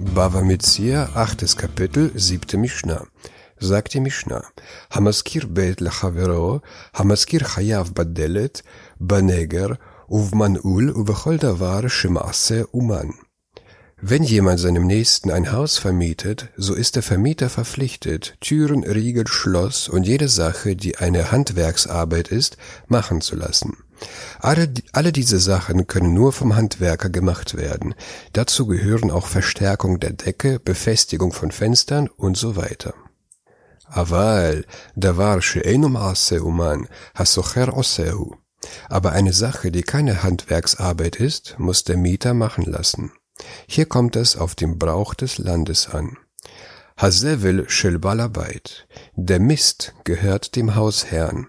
Bava Metzia, achtes Kapitel, siebte Mishnah. Sagt die Mishnah, המזכיר בית לחברו, המזכיר חייב בדלת, בנגר ובמנעול ובכל דבר שמעשה אומן. Wenn jemand seinem Nächsten ein Haus vermietet, so ist der Vermieter verpflichtet, Türen, Riegel, Schloss und jede Sache, die eine Handwerksarbeit ist, machen zu lassen. Alle, alle diese Sachen können nur vom Handwerker gemacht werden. Dazu gehören auch Verstärkung der Decke, Befestigung von Fenstern und so weiter. אבל דבר שאינו מעשה אומן, הסוחר עושהו. Aber eine Sache, die keine Handwerksarbeit ist, muss der Mieter machen lassen. Hier kommt es auf den Brauch des Landes an. Hasevel shel Balabait. Der Mist gehört dem Hausherrn.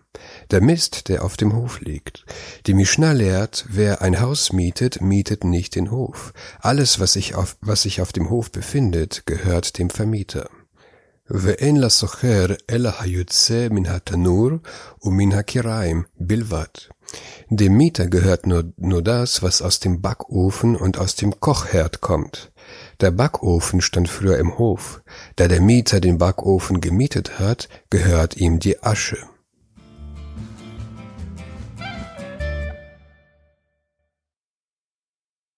Der Mist, der auf dem Hof liegt. Die Mishnah lehrt, wer ein Haus mietet, mietet nicht den Hof. Alles, was sich auf, was sich auf dem Hof befindet, gehört dem Vermieter. ואין לסוחר אלא היוצא מן התנור ומן הקיריים בלבד. Dem Mieter gehört nur, nur das, was aus dem Backofen und aus dem Kochherd kommt. Der Backofen stand früher im Hof. Da der Mieter den Backofen gemietet hat, gehört ihm die Asche.